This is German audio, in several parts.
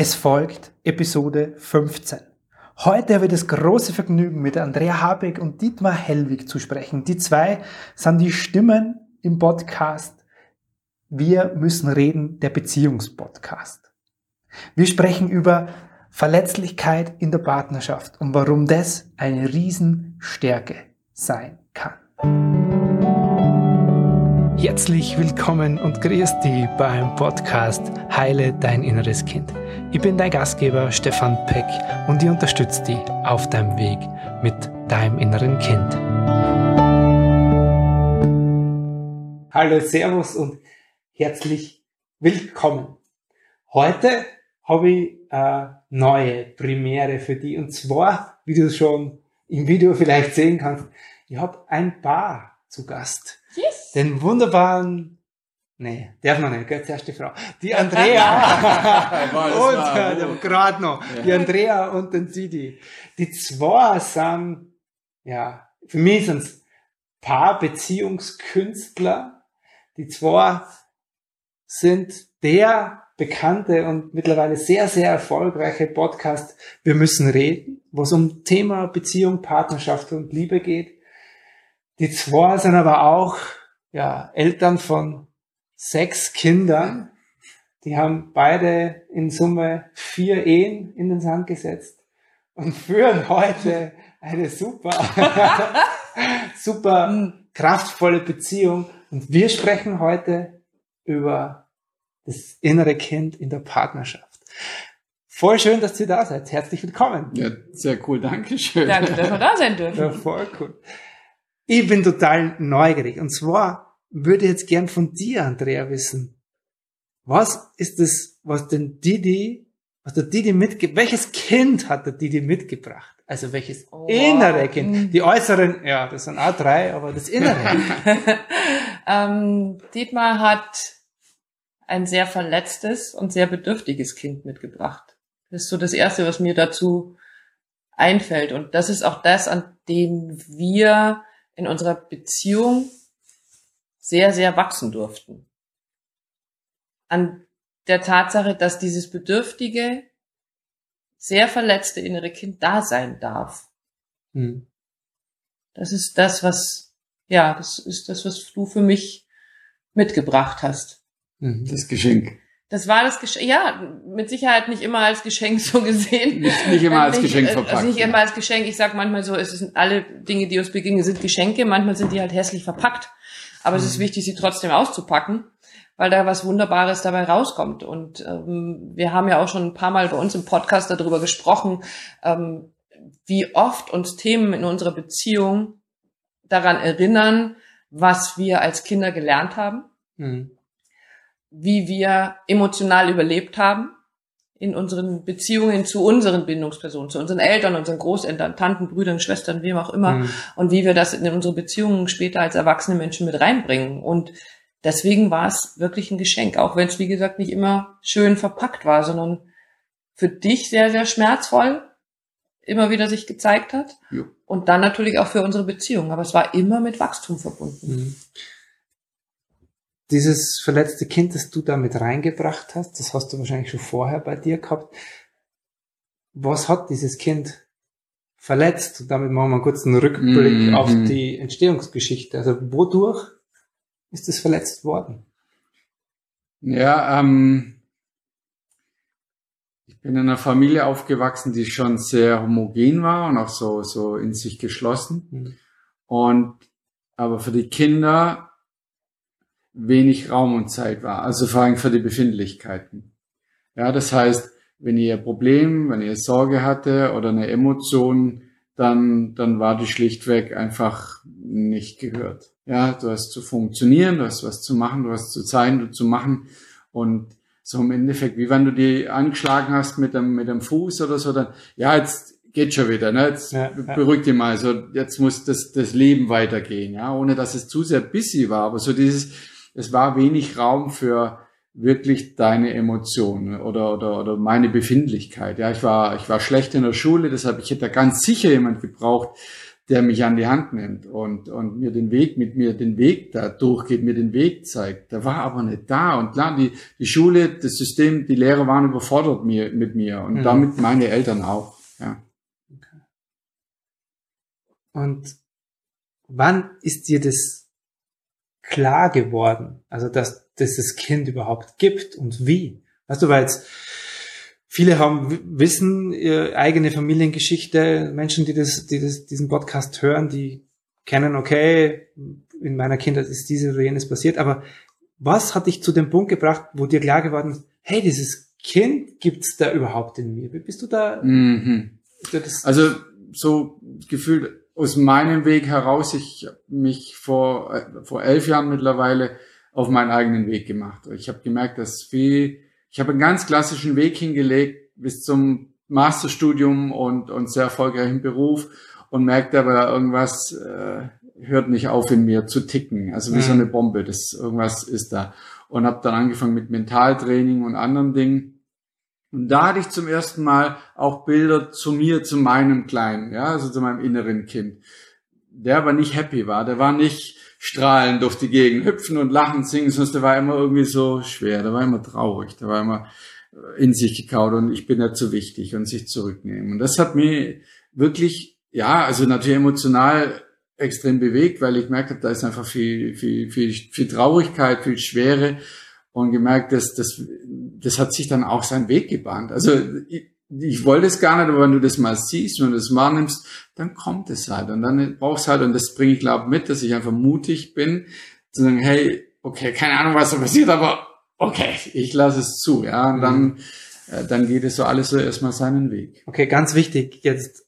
Es folgt Episode 15. Heute habe ich das große Vergnügen, mit Andrea Habeck und Dietmar Hellwig zu sprechen. Die zwei sind die Stimmen im Podcast Wir müssen reden, der Beziehungspodcast. Wir sprechen über Verletzlichkeit in der Partnerschaft und warum das eine Riesenstärke sein kann. Herzlich willkommen und grüß dich beim Podcast Heile dein inneres Kind. Ich bin dein Gastgeber Stefan Peck und ich unterstütze dich auf deinem Weg mit deinem inneren Kind. Hallo, Servus und herzlich willkommen. Heute habe ich eine neue Premiere für dich und zwar, wie du schon im Video vielleicht sehen kannst, ich habe ein Paar zu Gast Yes. Den wunderbaren, nee, darf man nicht, gell, zuerst die Frau. Die Andrea. und, äh, gerade noch. Ja. Die Andrea und den Sidi. Die zwei sind, ja, für mich sind es Paarbeziehungskünstler. Die zwei sind der bekannte und mittlerweile sehr, sehr erfolgreiche Podcast Wir müssen reden, wo es um Thema Beziehung, Partnerschaft und Liebe geht. Die zwei sind aber auch ja, Eltern von sechs Kindern. Die haben beide in Summe vier Ehen in den Sand gesetzt und führen heute eine super, super kraftvolle Beziehung. Und wir sprechen heute über das innere Kind in der Partnerschaft. Voll schön, dass ihr da seid. Herzlich willkommen. Ja, sehr cool. Dankeschön. Danke, dass wir da sein dürfen. Ja, voll cool. Ich bin total neugierig. Und zwar würde ich jetzt gern von dir, Andrea, wissen. Was ist das, was denn Didi, was der Didi mitgebracht, welches Kind hat der Didi mitgebracht? Also welches oh, innere Kind? Hm. Die äußeren, ja, das sind auch drei, aber das innere. ähm, Dietmar hat ein sehr verletztes und sehr bedürftiges Kind mitgebracht. Das ist so das Erste, was mir dazu einfällt. Und das ist auch das, an dem wir in unserer Beziehung sehr, sehr wachsen durften. An der Tatsache, dass dieses bedürftige, sehr verletzte innere Kind da sein darf. Hm. Das ist das, was, ja, das ist das, was du für mich mitgebracht hast. Hm, das Geschenk. Das war das Geschenk, ja, mit Sicherheit nicht immer als Geschenk so gesehen. Nicht, nicht immer als Geschenk verpackt. Also nicht immer als Geschenk. Ich sag manchmal so, es sind alle Dinge, die uns begegnen, sind Geschenke. Manchmal sind die halt hässlich verpackt. Aber mhm. es ist mhm. wichtig, sie trotzdem auszupacken, weil da was Wunderbares dabei rauskommt. Und ähm, wir haben ja auch schon ein paar Mal bei uns im Podcast darüber gesprochen, ähm, wie oft uns Themen in unserer Beziehung daran erinnern, was wir als Kinder gelernt haben. Mhm wie wir emotional überlebt haben in unseren Beziehungen zu unseren Bindungspersonen, zu unseren Eltern, unseren Großeltern, Tanten, Brüdern, Schwestern, wem auch immer, mhm. und wie wir das in unsere Beziehungen später als erwachsene Menschen mit reinbringen. Und deswegen war es wirklich ein Geschenk, auch wenn es, wie gesagt, nicht immer schön verpackt war, sondern für dich sehr, sehr schmerzvoll immer wieder sich gezeigt hat. Ja. Und dann natürlich auch für unsere Beziehung. Aber es war immer mit Wachstum verbunden. Mhm dieses verletzte Kind, das du da mit reingebracht hast, das hast du wahrscheinlich schon vorher bei dir gehabt. Was hat dieses Kind verletzt? Und damit machen wir einen kurzen Rückblick mm -hmm. auf die Entstehungsgeschichte. Also wodurch ist es verletzt worden? Ja, ähm, ich bin in einer Familie aufgewachsen, die schon sehr homogen war und auch so, so in sich geschlossen. Mhm. Und aber für die Kinder wenig Raum und Zeit war, also vor allem für die Befindlichkeiten. Ja, das heißt, wenn ihr Problem, wenn ihr Sorge hatte oder eine Emotion, dann, dann war die schlichtweg einfach nicht gehört. Ja, du hast zu funktionieren, du hast was zu machen, du hast zu sein, du zu machen und so im Endeffekt, wie wenn du die angeschlagen hast mit dem, mit dem Fuß oder so, dann, ja, jetzt geht schon wieder, ne? Jetzt ja, ja. beruhig dich mal, so, jetzt muss das, das Leben weitergehen, ja, ohne dass es zu sehr busy war, aber so dieses, es war wenig Raum für wirklich deine Emotionen oder, oder, oder meine Befindlichkeit. Ja, ich war, ich war schlecht in der Schule, deshalb ich hätte da ganz sicher jemand gebraucht, der mich an die Hand nimmt und, und mir den Weg, mit mir den Weg da durchgeht, mir den Weg zeigt. Der war aber nicht da. Und klar, die, die Schule, das System, die Lehrer waren überfordert mir, mit mir und mhm. damit meine Eltern auch. Ja. Okay. Und wann ist dir das klar geworden? Also, dass, dass das Kind überhaupt gibt und wie? Weißt du, weil jetzt viele haben wissen ihre eigene Familiengeschichte, Menschen, die das, die das, diesen Podcast hören, die kennen, okay, in meiner Kindheit ist dieses oder jenes passiert, aber was hat dich zu dem Punkt gebracht, wo dir klar geworden ist, hey, dieses Kind gibt's da überhaupt in mir? Wie bist du da? Mhm. Also so gefühlt aus meinem Weg heraus, ich habe mich vor, äh, vor elf Jahren mittlerweile auf meinen eigenen Weg gemacht. Ich habe gemerkt, dass viel ich habe einen ganz klassischen Weg hingelegt bis zum Masterstudium und, und sehr erfolgreichen Beruf und merkte aber, irgendwas äh, hört nicht auf in mir zu ticken. Also wie mhm. so eine Bombe, das irgendwas ist da. Und habe dann angefangen mit Mentaltraining und anderen Dingen. Und da hatte ich zum ersten Mal auch Bilder zu mir, zu meinem Kleinen, ja, also zu meinem inneren Kind. Der aber nicht happy war, der war nicht strahlend durch die Gegend hüpfen und lachen, singen, sonst der war immer irgendwie so schwer, der war immer traurig, der war immer in sich gekaut und ich bin ja zu wichtig und sich zurücknehmen. Und das hat mir wirklich, ja, also natürlich emotional extrem bewegt, weil ich merke, da ist einfach viel, viel, viel, viel Traurigkeit, viel Schwere und gemerkt, dass das, das hat sich dann auch seinen Weg gebahnt. Also ich, ich wollte es gar nicht, aber wenn du das mal siehst, wenn du das wahrnimmst, dann kommt es halt. Und dann brauchst du halt, und das bringe ich glaube mit, dass ich einfach mutig bin, zu sagen, hey, okay, keine Ahnung, was da passiert, aber okay, ich lasse es zu, ja. Und dann, mhm. äh, dann geht es so alles so erstmal seinen Weg. Okay, ganz wichtig, jetzt,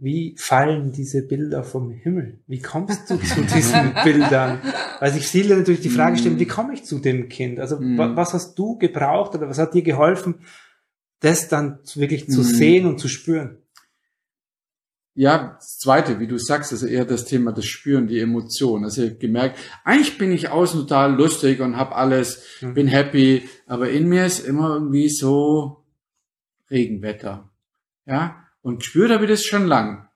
wie fallen diese Bilder vom Himmel? Wie kommst du zu diesen Bildern? Weil sich viele natürlich die Frage stellen, mhm. wie komme ich zu dem Kind? Also, mm. was hast du gebraucht oder was hat dir geholfen, das dann wirklich zu mhm. sehen und zu spüren. Ja, das zweite, wie du sagst, also eher das Thema das Spüren, die Emotion. Also ich habe gemerkt, eigentlich bin ich außen total lustig und habe alles, mhm. bin happy, aber in mir ist immer irgendwie so Regenwetter. Ja, und gespürt habe ich das schon lang.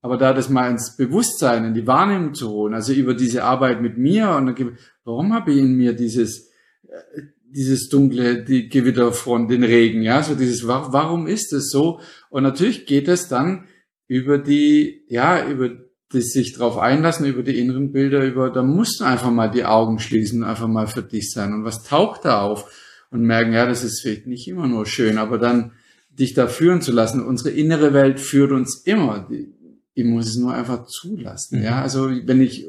Aber da das mal ins Bewusstsein, in die Wahrnehmung zu holen, also über diese Arbeit mit mir und dann, warum habe ich in mir dieses, äh, dieses dunkle, die Gewitterfront, den Regen, ja, so dieses, warum ist es so? Und natürlich geht es dann über die, ja, über das sich drauf einlassen, über die inneren Bilder, über, da musst du einfach mal die Augen schließen, einfach mal für dich sein. Und was taucht da auf? Und merken, ja, das ist vielleicht nicht immer nur schön, aber dann dich da führen zu lassen. Unsere innere Welt führt uns immer. Ich muss es nur einfach zulassen. Mhm. Ja, also wenn ich,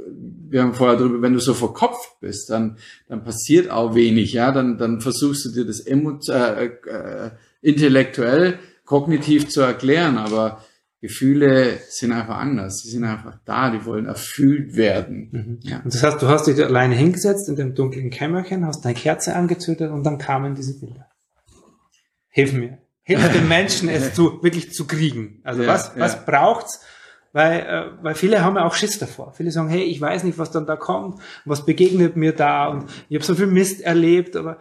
wir haben vorher drüber, wenn du so verkopft bist, dann, dann passiert auch wenig. Ja, dann, dann versuchst du dir das emo äh, äh, intellektuell, kognitiv zu erklären, aber Gefühle sind einfach anders. Sie sind einfach da, die wollen erfüllt werden. Mhm. Ja. Und das heißt, du hast dich alleine hingesetzt in dem dunklen Kämmerchen, hast deine Kerze angezündet und dann kamen diese Bilder. Hilf mir. Hilf den Menschen, es zu, wirklich zu kriegen. Also ja, was, ja. was braucht's, weil, äh, weil viele haben ja auch Schiss davor. Viele sagen, hey, ich weiß nicht, was dann da kommt, was begegnet mir da und ich habe so viel Mist erlebt, aber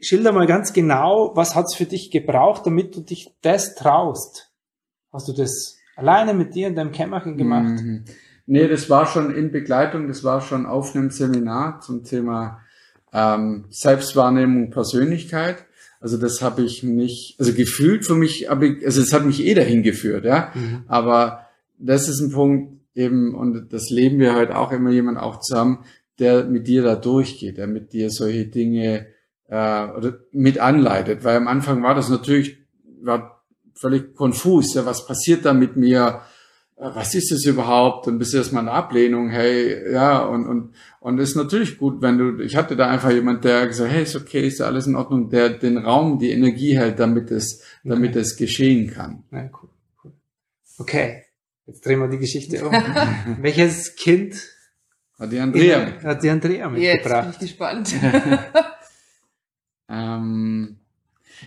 schilder mal ganz genau, was hat's für dich gebraucht, damit du dich das traust. Hast du das alleine mit dir in deinem Kämmerchen gemacht? Mhm. Nee, das war schon in Begleitung, das war schon auf einem Seminar zum Thema ähm, Selbstwahrnehmung, Persönlichkeit. Also das habe ich nicht, also gefühlt für mich, aber ich, also es hat mich eh dahin geführt, ja. Mhm. Aber das ist ein Punkt eben, und das leben wir heute auch immer jemand auch zusammen, der mit dir da durchgeht, der mit dir solche Dinge äh, oder mit anleitet. Weil am Anfang war das natürlich, war völlig konfus, ja, was passiert da mit mir? Was ist es überhaupt? Und bis erstmal eine Ablehnung, hey, ja, und, und, und ist natürlich gut, wenn du, ich hatte da einfach jemand, der gesagt, hey, ist okay, ist alles in Ordnung, der den Raum, die Energie hält, damit es, damit okay. es geschehen kann. Ja, cool, cool. Okay, jetzt drehen wir die Geschichte um. Welches Kind hat die Andrea, mit, hat die Andrea mitgebracht? Jetzt bin ich gespannt. ähm,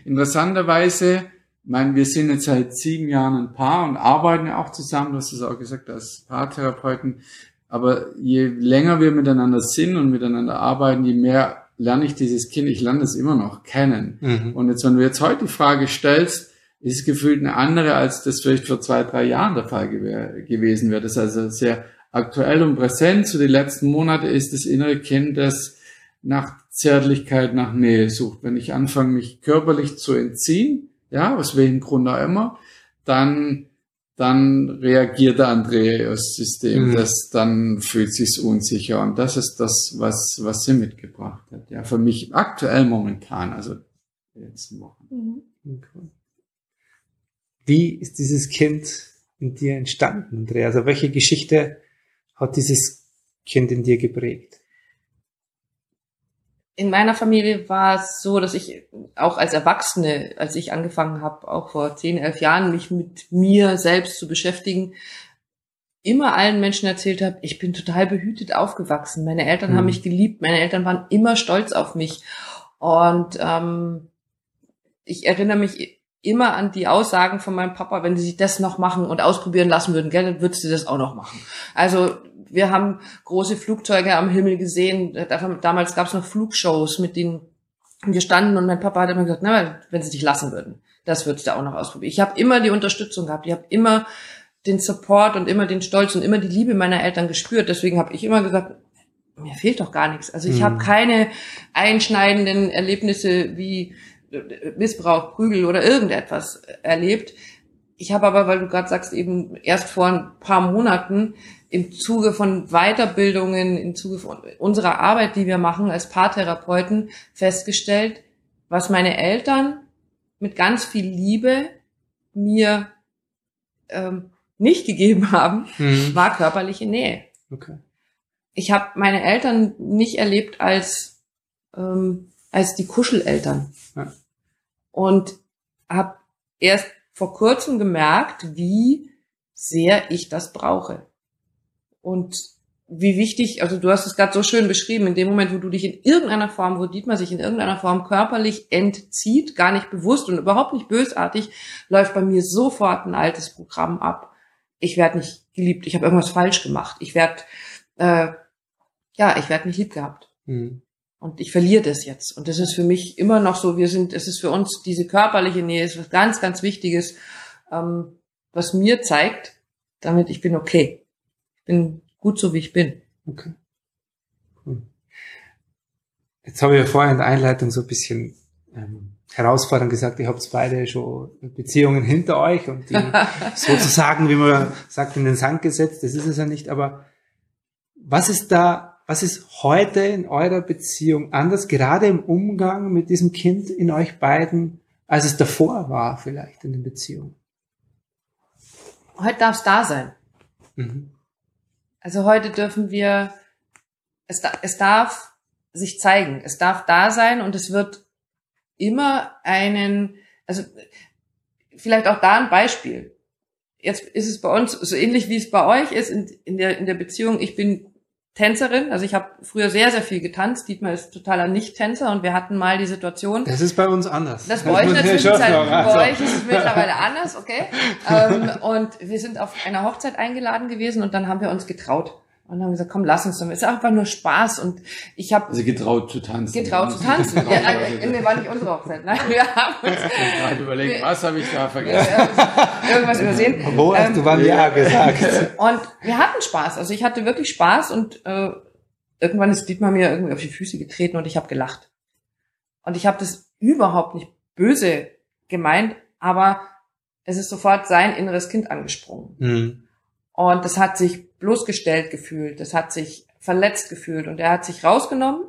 interessanterweise ich meine, wir sind jetzt seit sieben Jahren ein Paar und arbeiten ja auch zusammen, du hast es auch gesagt, als Paartherapeuten. Aber je länger wir miteinander sind und miteinander arbeiten, je mehr lerne ich dieses Kind, ich lerne es immer noch kennen. Mhm. Und jetzt, wenn du jetzt heute die Frage stellst, ist gefühlt eine andere, als das vielleicht vor zwei, drei Jahren der Fall gew gewesen wäre. Das ist also sehr aktuell und präsent. Zu den letzten Monaten ist das innere Kind, das nach Zärtlichkeit, nach Nähe sucht. Wenn ich anfange, mich körperlich zu entziehen, ja, aus welchem Grund auch immer, dann, dann reagiert der Andreas-System, mhm. das, dann fühlt sich's unsicher. Und das ist das, was, was sie mitgebracht hat. Ja, für mich aktuell momentan, also letzten Wochen. Mhm. Wie ist dieses Kind in dir entstanden, Andrea? Also welche Geschichte hat dieses Kind in dir geprägt? In meiner Familie war es so, dass ich auch als Erwachsene, als ich angefangen habe, auch vor zehn, elf Jahren, mich mit mir selbst zu beschäftigen, immer allen Menschen erzählt habe, ich bin total behütet aufgewachsen. Meine Eltern mhm. haben mich geliebt, meine Eltern waren immer stolz auf mich. Und ähm, ich erinnere mich immer an die Aussagen von meinem Papa, wenn sie sich das noch machen und ausprobieren lassen würden, gell, dann würdest du das auch noch machen. Also wir haben große Flugzeuge am Himmel gesehen. Damals gab es noch Flugshows, mit denen wir standen und mein Papa hat immer gesagt, na, wenn sie dich lassen würden, das würdest du auch noch ausprobieren. Ich habe immer die Unterstützung gehabt. Ich habe immer den Support und immer den Stolz und immer die Liebe meiner Eltern gespürt. Deswegen habe ich immer gesagt, mir fehlt doch gar nichts. Also ich mhm. habe keine einschneidenden Erlebnisse wie Missbrauch, Prügel oder irgendetwas erlebt. Ich habe aber, weil du gerade sagst, eben erst vor ein paar Monaten im Zuge von Weiterbildungen, im Zuge von unserer Arbeit, die wir machen als Paartherapeuten, festgestellt, was meine Eltern mit ganz viel Liebe mir ähm, nicht gegeben haben, mhm. war körperliche Nähe. Okay. Ich habe meine Eltern nicht erlebt als ähm, als die Kuscheleltern. Ja und habe erst vor kurzem gemerkt, wie sehr ich das brauche. Und wie wichtig, also du hast es gerade so schön beschrieben, in dem Moment, wo du dich in irgendeiner Form, wo Dietmar sich in irgendeiner Form körperlich entzieht, gar nicht bewusst und überhaupt nicht bösartig, läuft bei mir sofort ein altes Programm ab. Ich werde nicht geliebt, ich habe irgendwas falsch gemacht, ich werde, äh, ja, ich werde nicht lieb gehabt. Mhm. Und ich verliere das jetzt. Und das ist für mich immer noch so, wir sind, es ist für uns diese körperliche Nähe, ist was ganz, ganz Wichtiges, ähm, was mir zeigt, damit ich bin okay. Ich bin gut so, wie ich bin. Okay. Cool. Jetzt habe ich ja vorher in der Einleitung so ein bisschen ähm, herausfordernd gesagt, ihr habt beide schon Beziehungen hinter euch und die sozusagen, wie man sagt, in den Sand gesetzt. Das ist es ja nicht. Aber was ist da was ist heute in eurer Beziehung anders, gerade im Umgang mit diesem Kind in euch beiden, als es davor war vielleicht in der Beziehung? Heute darf es da sein. Mhm. Also heute dürfen wir, es, es darf sich zeigen, es darf da sein und es wird immer einen, also vielleicht auch da ein Beispiel. Jetzt ist es bei uns so ähnlich wie es bei euch ist in, in der in der Beziehung. Ich bin Tänzerin. Also ich habe früher sehr, sehr viel getanzt. Dietmar ist totaler Nicht-Tänzer und wir hatten mal die Situation. Das ist bei uns anders. Das, das bei euch natürlich, bei euch ist es mittlerweile anders, okay. ähm, und wir sind auf einer Hochzeit eingeladen gewesen und dann haben wir uns getraut. Und dann haben wir gesagt, komm, lass uns doch. Es ist einfach nur Spaß. Und ich habe also getraut zu tanzen. Getraut zu tanzen. ja, also, nee, war nicht unsere Hochzeit. Nein, wir haben uns gerade überlegt, was habe ich da vergessen? irgendwas übersehen. Wo hast ähm, du wann ja gesagt? Und wir hatten Spaß. Also ich hatte wirklich Spaß und äh, irgendwann ist Dietmar mir irgendwie auf die Füße getreten und ich habe gelacht. Und ich habe das überhaupt nicht böse gemeint, aber es ist sofort sein inneres Kind angesprungen. Mhm. Und das hat sich bloßgestellt gefühlt, das hat sich verletzt gefühlt und er hat sich rausgenommen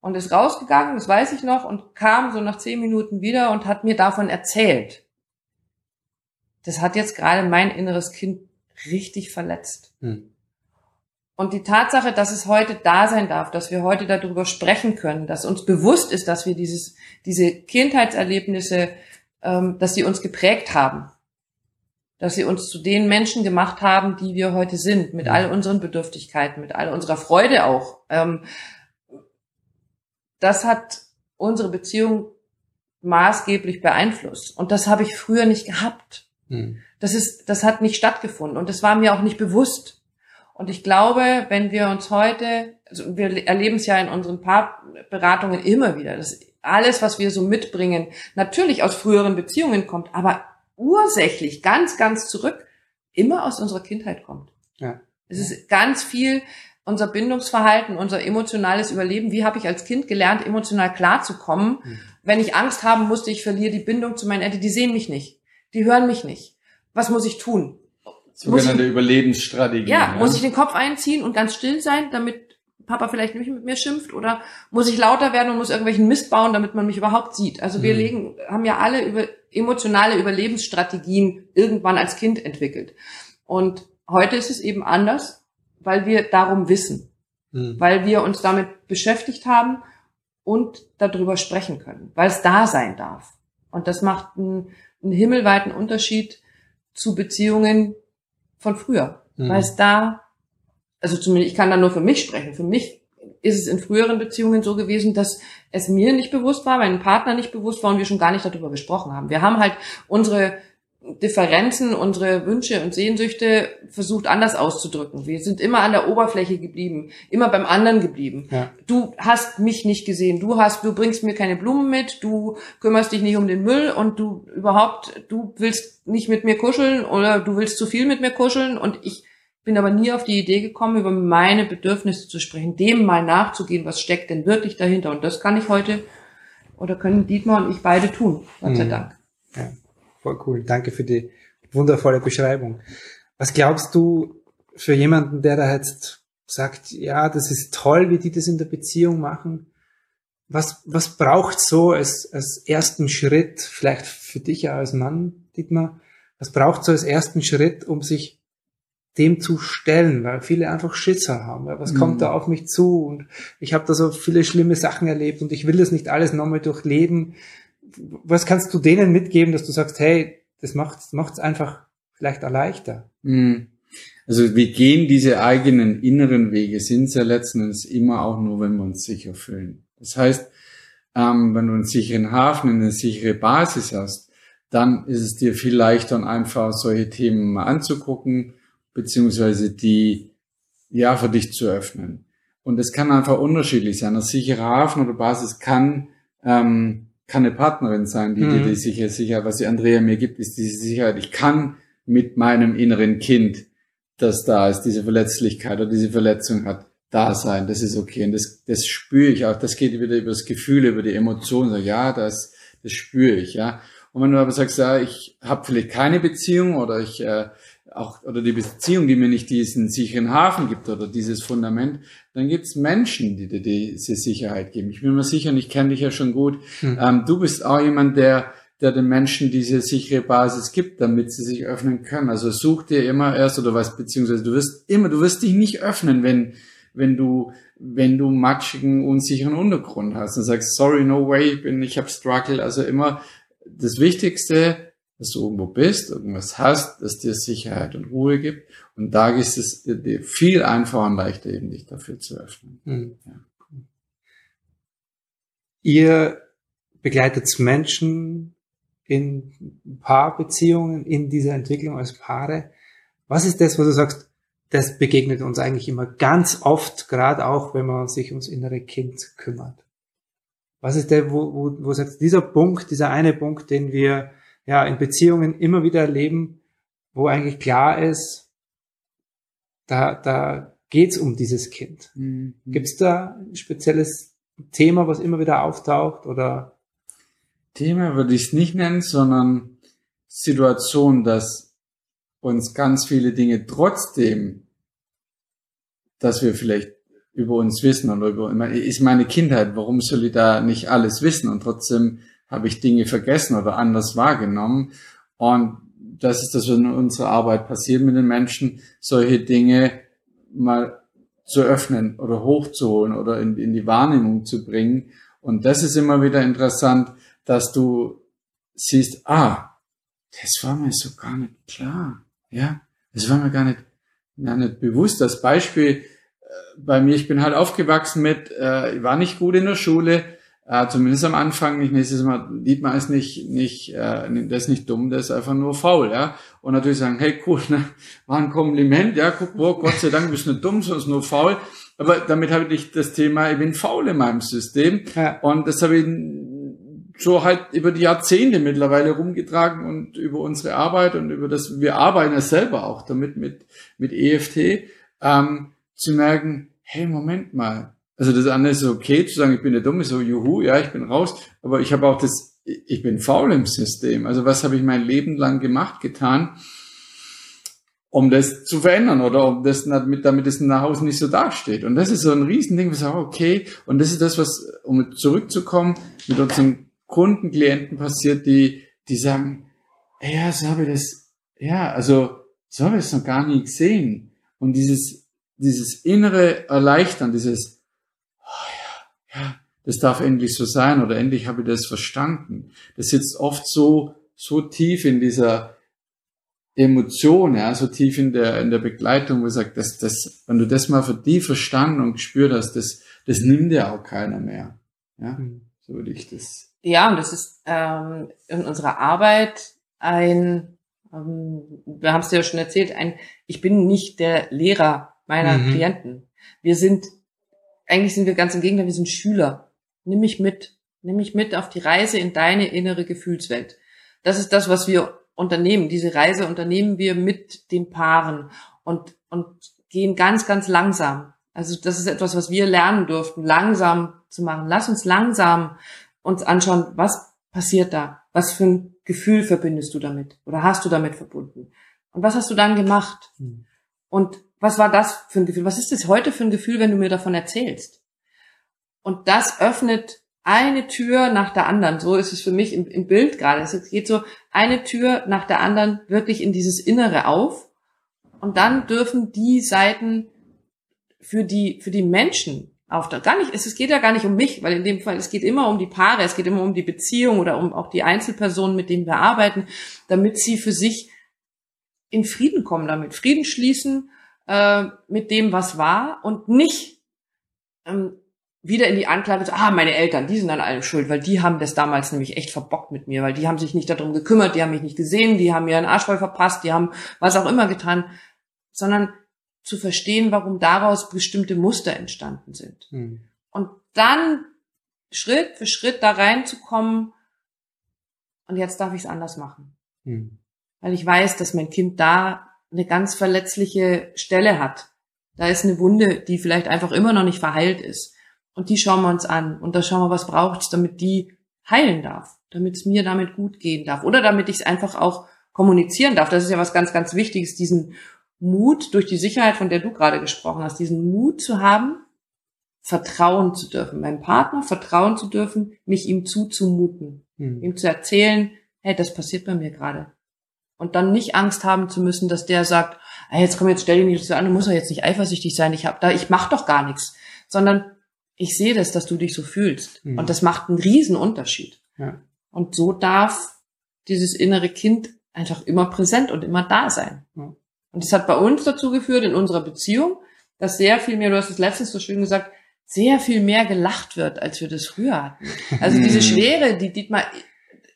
und ist rausgegangen, das weiß ich noch, und kam so nach zehn Minuten wieder und hat mir davon erzählt. Das hat jetzt gerade mein inneres Kind richtig verletzt. Hm. Und die Tatsache, dass es heute da sein darf, dass wir heute darüber sprechen können, dass uns bewusst ist, dass wir dieses, diese Kindheitserlebnisse, ähm, dass sie uns geprägt haben, dass sie uns zu den Menschen gemacht haben, die wir heute sind, mit all unseren Bedürftigkeiten, mit all unserer Freude auch. Ähm, das hat unsere Beziehung maßgeblich beeinflusst. Und das habe ich früher nicht gehabt. Mhm. Das ist, das hat nicht stattgefunden und das war mir auch nicht bewusst. Und ich glaube, wenn wir uns heute, also wir erleben es ja in unseren Paarberatungen immer wieder, dass alles, was wir so mitbringen, natürlich aus früheren Beziehungen kommt, aber ursächlich ganz, ganz zurück immer aus unserer Kindheit kommt. Ja. Es ist ganz viel unser Bindungsverhalten, unser emotionales Überleben. Wie habe ich als Kind gelernt, emotional klarzukommen? Mhm. Wenn ich Angst haben musste, ich verliere die Bindung zu meinen Eltern. Die sehen mich nicht. Die hören mich nicht. Was muss ich tun? Sogenannte ich, Überlebensstrategie. Ja, ja, muss ich den Kopf einziehen und ganz still sein, damit Papa vielleicht nicht mit mir schimpft? Oder muss ich lauter werden und muss irgendwelchen Mist bauen, damit man mich überhaupt sieht? Also wir mhm. legen, haben ja alle über emotionale Überlebensstrategien irgendwann als Kind entwickelt. Und heute ist es eben anders, weil wir darum wissen, mhm. weil wir uns damit beschäftigt haben und darüber sprechen können, weil es da sein darf. Und das macht einen, einen himmelweiten Unterschied zu Beziehungen von früher, mhm. weil es da, also zumindest ich kann da nur für mich sprechen. Für mich ist es in früheren Beziehungen so gewesen, dass es mir nicht bewusst war, meinem Partner nicht bewusst war und wir schon gar nicht darüber gesprochen haben. Wir haben halt unsere Differenzen, unsere Wünsche und Sehnsüchte versucht anders auszudrücken. Wir sind immer an der Oberfläche geblieben, immer beim anderen geblieben. Ja. Du hast mich nicht gesehen, du hast, du bringst mir keine Blumen mit, du kümmerst dich nicht um den Müll und du überhaupt, du willst nicht mit mir kuscheln oder du willst zu viel mit mir kuscheln und ich bin aber nie auf die Idee gekommen, über meine Bedürfnisse zu sprechen, dem mal nachzugehen, was steckt denn wirklich dahinter. Und das kann ich heute oder können Dietmar und ich beide tun, Gott sei mhm. Dank. Ja. Voll cool. Danke für die wundervolle Beschreibung. Was glaubst du für jemanden, der da jetzt sagt, ja, das ist toll, wie die das in der Beziehung machen? Was, was braucht so als, als ersten Schritt, vielleicht für dich ja als Mann, Dietmar, was braucht so als ersten Schritt, um sich dem zu stellen, weil viele einfach Schisser haben. Was kommt mhm. da auf mich zu? Und ich habe da so viele schlimme Sachen erlebt und ich will das nicht alles nochmal durchleben was kannst du denen mitgeben, dass du sagst, hey, das macht es einfach vielleicht auch leichter? Mhm. Also wir gehen diese eigenen inneren Wege, sind es ja letzten Endes immer auch nur, wenn wir uns sicher fühlen. Das heißt, ähm, wenn du einen sicheren Hafen, eine sichere Basis hast, dann ist es dir viel leichter und einfach solche Themen mal anzugucken, beziehungsweise die ja für dich zu öffnen. Und es kann einfach unterschiedlich sein. Ein sicherer Hafen oder Basis kann ähm, kann eine Partnerin sein, die mhm. dir die Sicherheit, Sicherheit, was die Andrea mir gibt, ist diese Sicherheit. Ich kann mit meinem inneren Kind, das da ist, diese Verletzlichkeit oder diese Verletzung hat, da sein. Das ist okay. Und das, das spüre ich auch. Das geht wieder über das Gefühl, über die Emotionen. So, ja, das, das spüre ich, ja. Und wenn du aber sagst, ja, ich habe vielleicht keine Beziehung oder ich äh, auch oder die Beziehung, die mir nicht diesen sicheren Hafen gibt oder dieses Fundament, dann gibt's Menschen, die dir diese Sicherheit geben. Ich bin mir sicher, und ich kenne dich ja schon gut, hm. ähm, du bist auch jemand, der der den Menschen diese sichere Basis gibt, damit sie sich öffnen können. Also such dir immer erst oder was, beziehungsweise du wirst immer, du wirst dich nicht öffnen, wenn, wenn du, wenn du matschigen, unsicheren Untergrund hast und sagst, sorry, no way, ich bin, ich habe Struggle. Also immer das Wichtigste, dass du irgendwo bist, irgendwas hast, das dir Sicherheit und Ruhe gibt. Und da ist es dir viel einfacher und leichter, eben dich dafür zu öffnen. Mhm. Ja. Ihr begleitet Menschen in Paarbeziehungen, in dieser Entwicklung als Paare. Was ist das, wo du sagst, das begegnet uns eigentlich immer ganz oft, gerade auch, wenn man sich ums innere Kind kümmert? Was ist der, wo, wo, wo sagt, dieser Punkt, dieser eine Punkt, den wir ja, in Beziehungen immer wieder erleben, wo eigentlich klar ist, da, da geht's um dieses Kind. Mhm. Gibt's da ein spezielles Thema, was immer wieder auftaucht oder? Thema würde ich es nicht nennen, sondern Situation, dass uns ganz viele Dinge trotzdem, dass wir vielleicht über uns wissen oder über, ist meine Kindheit, warum soll ich da nicht alles wissen und trotzdem habe ich Dinge vergessen oder anders wahrgenommen. Und das ist das, was in unserer Arbeit passiert mit den Menschen, solche Dinge mal zu öffnen oder hochzuholen oder in, in die Wahrnehmung zu bringen. Und das ist immer wieder interessant, dass du siehst, ah, das war mir so gar nicht klar. Ja, das war mir gar nicht, gar nicht bewusst. Das Beispiel äh, bei mir, ich bin halt aufgewachsen mit, äh, ich war nicht gut in der Schule, äh, zumindest am Anfang nicht. Nächstes Mal, Dietmar ist nicht, nicht, äh, der ist nicht dumm, der ist einfach nur faul, ja. Und natürlich sagen, hey, cool, ne, war ein Kompliment, ja, guck, boah, Gott sei Dank bist du nicht dumm, sondern nur faul. Aber damit habe ich das Thema, ich bin faul in meinem System. Ja. Und das habe ich so halt über die Jahrzehnte mittlerweile rumgetragen und über unsere Arbeit und über das, wir arbeiten ja selber auch damit mit, mit EFT, ähm, zu merken, hey, Moment mal. Also das andere ist okay, zu sagen, ich bin der Dumme, so juhu, ja, ich bin raus, aber ich habe auch das, ich bin faul im System. Also was habe ich mein Leben lang gemacht, getan, um das zu verändern oder um das, damit, damit es nach Hause nicht so dasteht. Und das ist so ein Riesending, wir sagen, okay, und das ist das, was, um zurückzukommen, mit unseren Kunden, Klienten passiert, die, die sagen, ja, so habe ich das, ja, also, so habe ich es noch gar nie gesehen. Und dieses, dieses innere Erleichtern, dieses, ja, das darf endlich so sein oder endlich habe ich das verstanden. Das sitzt oft so, so tief in dieser Emotion, ja, so tief in der, in der Begleitung, wo ich sage, das, das, wenn du das mal für die verstanden und gespürt hast, das, das nimmt ja auch keiner mehr. Ja, mhm. so würde ich das ja, und das ist ähm, in unserer Arbeit ein, ähm, wir haben es dir ja schon erzählt, ein, ich bin nicht der Lehrer meiner mhm. Klienten. Wir sind, eigentlich sind wir ganz im Gegenteil, wir sind Schüler. Nimm mich mit, nimm mich mit auf die Reise in deine innere Gefühlswelt. Das ist das, was wir unternehmen. Diese Reise unternehmen wir mit den Paaren und, und gehen ganz, ganz langsam. Also das ist etwas, was wir lernen durften, langsam zu machen. Lass uns langsam uns anschauen, was passiert da? Was für ein Gefühl verbindest du damit? Oder hast du damit verbunden? Und was hast du dann gemacht? Mhm. Und was war das für ein Gefühl? Was ist das heute für ein Gefühl, wenn du mir davon erzählst? Und das öffnet eine Tür nach der anderen. So ist es für mich im, im Bild gerade. Es geht so eine Tür nach der anderen wirklich in dieses Innere auf. Und dann dürfen die Seiten für die, für die Menschen auf der, gar nicht, es geht ja gar nicht um mich, weil in dem Fall, es geht immer um die Paare, es geht immer um die Beziehung oder um auch die Einzelpersonen, mit denen wir arbeiten, damit sie für sich in Frieden kommen damit, Frieden schließen äh, mit dem, was war und nicht ähm, wieder in die Anklage, ah, meine Eltern, die sind an allem schuld, weil die haben das damals nämlich echt verbockt mit mir, weil die haben sich nicht darum gekümmert, die haben mich nicht gesehen, die haben mir einen Arsch voll verpasst, die haben was auch immer getan, sondern zu verstehen, warum daraus bestimmte Muster entstanden sind. Mhm. Und dann Schritt für Schritt da reinzukommen, und jetzt darf ich es anders machen. Mhm. Weil ich weiß, dass mein Kind da eine ganz verletzliche Stelle hat. Da ist eine Wunde, die vielleicht einfach immer noch nicht verheilt ist. Und die schauen wir uns an. Und da schauen wir, was braucht es, damit die heilen darf. Damit es mir damit gut gehen darf. Oder damit ich es einfach auch kommunizieren darf. Das ist ja was ganz, ganz Wichtiges, diesen Mut durch die Sicherheit, von der du gerade gesprochen hast, diesen Mut zu haben, vertrauen zu dürfen, meinem Partner vertrauen zu dürfen, mich ihm zuzumuten, mhm. ihm zu erzählen, hey, das passiert bei mir gerade. Und dann nicht Angst haben zu müssen, dass der sagt, hey, jetzt komm, jetzt stell dich nicht so an, du musst doch jetzt nicht eifersüchtig sein, ich hab da, ich mach doch gar nichts, sondern ich sehe das, dass du dich so fühlst. Mhm. Und das macht einen riesen Unterschied. Ja. Und so darf dieses innere Kind einfach immer präsent und immer da sein. Ja. Und das hat bei uns dazu geführt, in unserer Beziehung, dass sehr viel mehr, du hast es letztens so schön gesagt, sehr viel mehr gelacht wird, als wir das früher hatten. Also diese mhm. Schwere, die Dietmar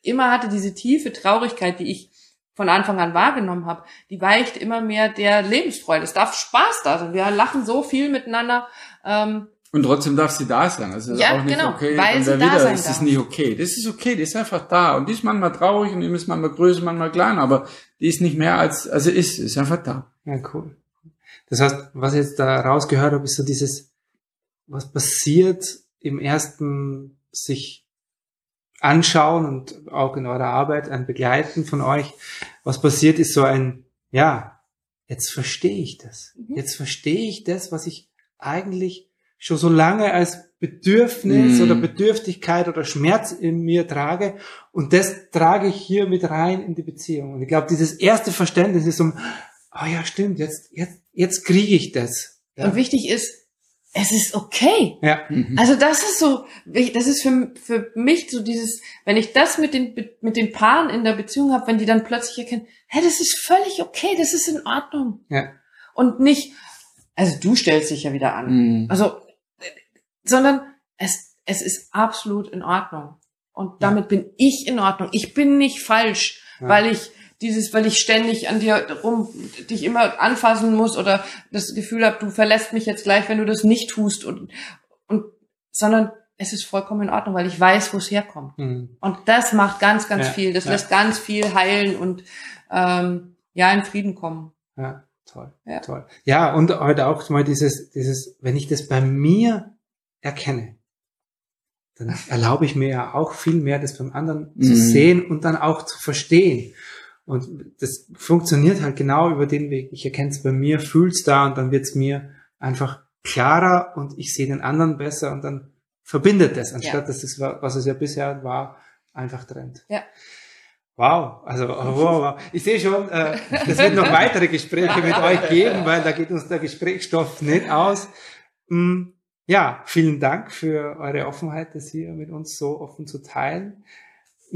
immer hatte, diese tiefe Traurigkeit, die ich von Anfang an wahrgenommen habe, die weicht immer mehr der Lebensfreude. Es darf Spaß da sein. Wir lachen so viel miteinander. Ähm, und trotzdem darf sie da sein. Also ja, auch nicht genau, okay. Weil und sie wieder da sein ist darf. es nicht okay. Das ist okay, die ist einfach da. Und die ist manchmal traurig und die ist manchmal größer, manchmal kleiner, aber die ist nicht mehr als, also ist, ist einfach da. Ja, cool. Das heißt, was ich jetzt da rausgehört habe, ist so dieses, was passiert im ersten sich anschauen und auch in eurer Arbeit ein Begleiten von euch. Was passiert ist so ein, ja, jetzt verstehe ich das. Mhm. Jetzt verstehe ich das, was ich eigentlich schon so lange als Bedürfnis mm. oder Bedürftigkeit oder Schmerz in mir trage und das trage ich hier mit rein in die Beziehung. Und ich glaube, dieses erste Verständnis ist so, oh ja, stimmt, jetzt, jetzt, jetzt kriege ich das. Ja. Und wichtig ist, es ist okay. Ja. Mhm. Also das ist so, das ist für, für mich so dieses, wenn ich das mit den, mit den Paaren in der Beziehung habe, wenn die dann plötzlich erkennen, hä, das ist völlig okay, das ist in Ordnung. Ja. Und nicht, also du stellst dich ja wieder an. Mhm. Also sondern es, es ist absolut in Ordnung. Und damit ja. bin ich in Ordnung. Ich bin nicht falsch, ja. weil ich dieses, weil ich ständig an dir rum dich immer anfassen muss oder das Gefühl habe, du verlässt mich jetzt gleich, wenn du das nicht tust und, und sondern es ist vollkommen in Ordnung, weil ich weiß, wo es herkommt. Mhm. Und das macht ganz, ganz Ja, viel. Das ja. lässt ganz viel heilen und ähm, ja, in Frieden kommen. Ja, toll, Ja. toll. Ja, und heute auch mal dieses, dieses, wenn ich das bei mir erkenne, dann erlaube ich mir ja auch viel mehr, das beim anderen zu Mhm. sehen und dann auch zu verstehen. Und das funktioniert halt genau über den Weg. Ich erkenne es bei mir, fühl's da und dann wird's mir einfach klarer und ich sehe den anderen besser und dann verbindet das, anstatt dass es, war- was es ja bisher war, einfach trennt. Ja. Wow, also wow, wow. Ich sehe schon, äh, das wird noch weitere Gespräche mit euch geben, weil da geht uns der Gesprächsstoff nicht aus. Mm, Ja, vielen Dank für eure Offenheit, das hier mit uns so offen zu teilen.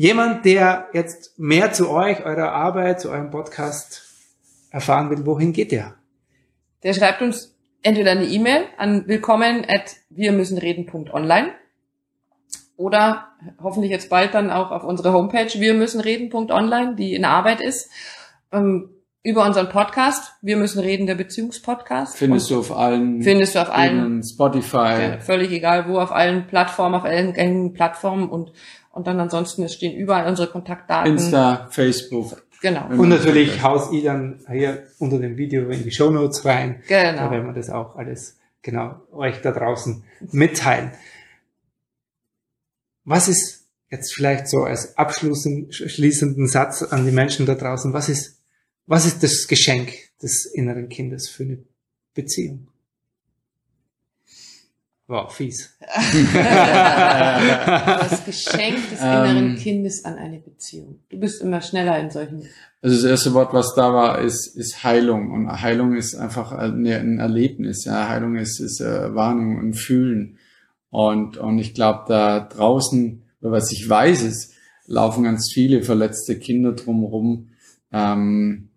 Jemand, der jetzt mehr zu euch, eurer Arbeit, zu eurem Podcast erfahren will, wohin geht der? Der schreibt uns entweder eine E-Mail an willkommen at wir müssen reden.online oder hoffentlich jetzt bald dann auch auf unsere Homepage wir müssen reden.online, die in Arbeit ist, ähm, über unseren Podcast, wir müssen reden, der Beziehungspodcast. Findest Und du auf allen, findest du auf allen, Spotify. ja, völlig egal wo, auf allen Plattformen, auf allen gängigen Plattformen und, und dann ansonsten, es stehen überall unsere Kontaktdaten. Insta, Facebook. Genau, Und natürlich haus ich dann hier unter dem Video in die Show Notes rein. Da genau. werden wir das auch alles genau euch da draußen mitteilen. Was ist jetzt vielleicht so als abschließenden Satz an die Menschen da draußen? Was ist, was ist das Geschenk des inneren Kindes für eine Beziehung? Wow, fies. Das Geschenk des inneren Ähm. Kindes an eine Beziehung. Du bist immer schneller in solchen. Also das erste Wort, was da war, ist, ist Heilung. Und Heilung ist einfach ein Erlebnis. Ja, Heilung ist, ist äh, Wahrnehmung und Fühlen. Und, und ich glaube, da draußen, oder was ich weiß, ist, laufen ganz viele verletzte Kinder drumherum, ähm,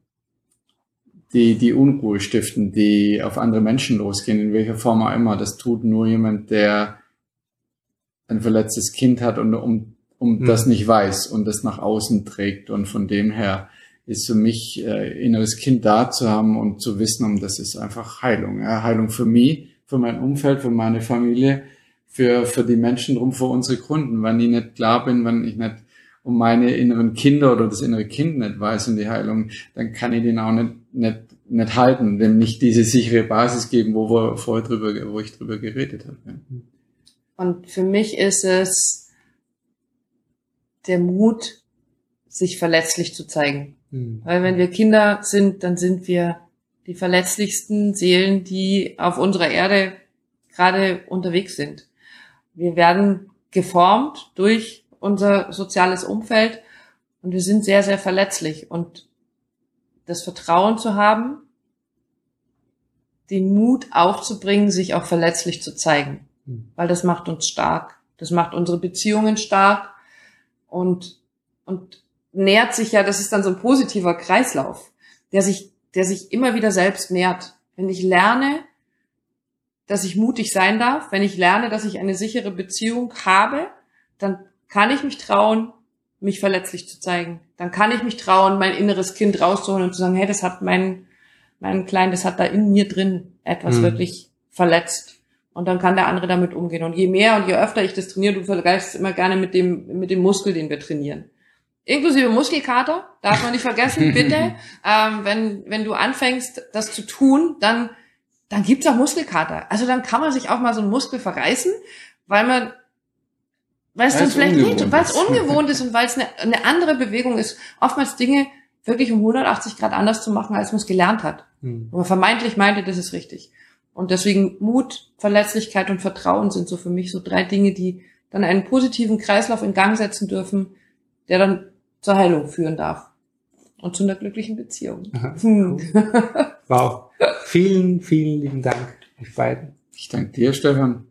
die, die Unruhe stiften, die auf andere Menschen losgehen, in welcher Form auch immer. Das tut nur jemand, der ein verletztes Kind hat und um, um Mhm. das nicht weiß und das nach außen trägt. Und von dem her ist für mich äh, inneres Kind da zu haben und zu wissen, um das ist einfach Heilung. Ja? Heilung für mich, für mein Umfeld, für meine Familie, für, für die Menschen drum, für unsere Kunden. Wenn ich nicht klar bin, wenn ich nicht um meine inneren Kinder oder das innere Kind nicht weiß und die Heilung, dann kann ich den auch nicht, nicht, nicht halten, dem nicht diese sichere Basis geben, wo wir vorher drüber, wo ich drüber geredet habe. Und für mich ist es der Mut, sich verletzlich zu zeigen. Hm. Weil wenn wir Kinder sind, dann sind wir die verletzlichsten Seelen, die auf unserer Erde gerade unterwegs sind. Wir werden geformt durch unser soziales Umfeld und wir sind sehr, sehr verletzlich. Und das Vertrauen zu haben, den Mut aufzubringen, sich auch verletzlich zu zeigen. Hm. Weil das macht uns stark. Das macht unsere Beziehungen stark und, und nährt sich ja, das ist dann so ein positiver Kreislauf, der sich, der sich immer wieder selbst nährt. Wenn ich lerne, dass ich mutig sein darf, wenn ich lerne, dass ich eine sichere Beziehung habe, dann kann ich mich trauen, mich verletzlich zu zeigen. Dann kann ich mich trauen, mein inneres Kind rauszuholen und zu sagen, hey, das hat mein, mein Klein, das hat da in mir drin etwas Mhm. wirklich verletzt. Und dann kann der andere damit umgehen. Und je mehr und je öfter ich das trainiere, du vergleichst es immer gerne mit dem, mit dem Muskel, den wir trainieren. Inklusive Muskelkater, darf man nicht vergessen, bitte. Ähm, wenn, wenn du anfängst, das zu tun, dann, dann gibt's auch Muskelkater. Also dann kann man sich auch mal so einen Muskel verreißen, weil man, weil es dann vielleicht ungewohnt nicht, weil es ist. ungewohnt ist und weil es eine, eine andere Bewegung ist. Oftmals Dinge wirklich um 180 Grad anders zu machen, als man es gelernt hat. Hm. Wo man vermeintlich meinte, das ist richtig. Und deswegen Mut, Verletzlichkeit und Vertrauen sind so für mich so drei Dinge, die dann einen positiven Kreislauf in Gang setzen dürfen, der dann zur Heilung führen darf. Und zu einer glücklichen Beziehung. Aha, Hm. Wow. Vielen, vielen lieben Dank euch beiden. Ich danke dir, Stefan.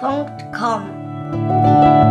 www.kirchenmusik.com.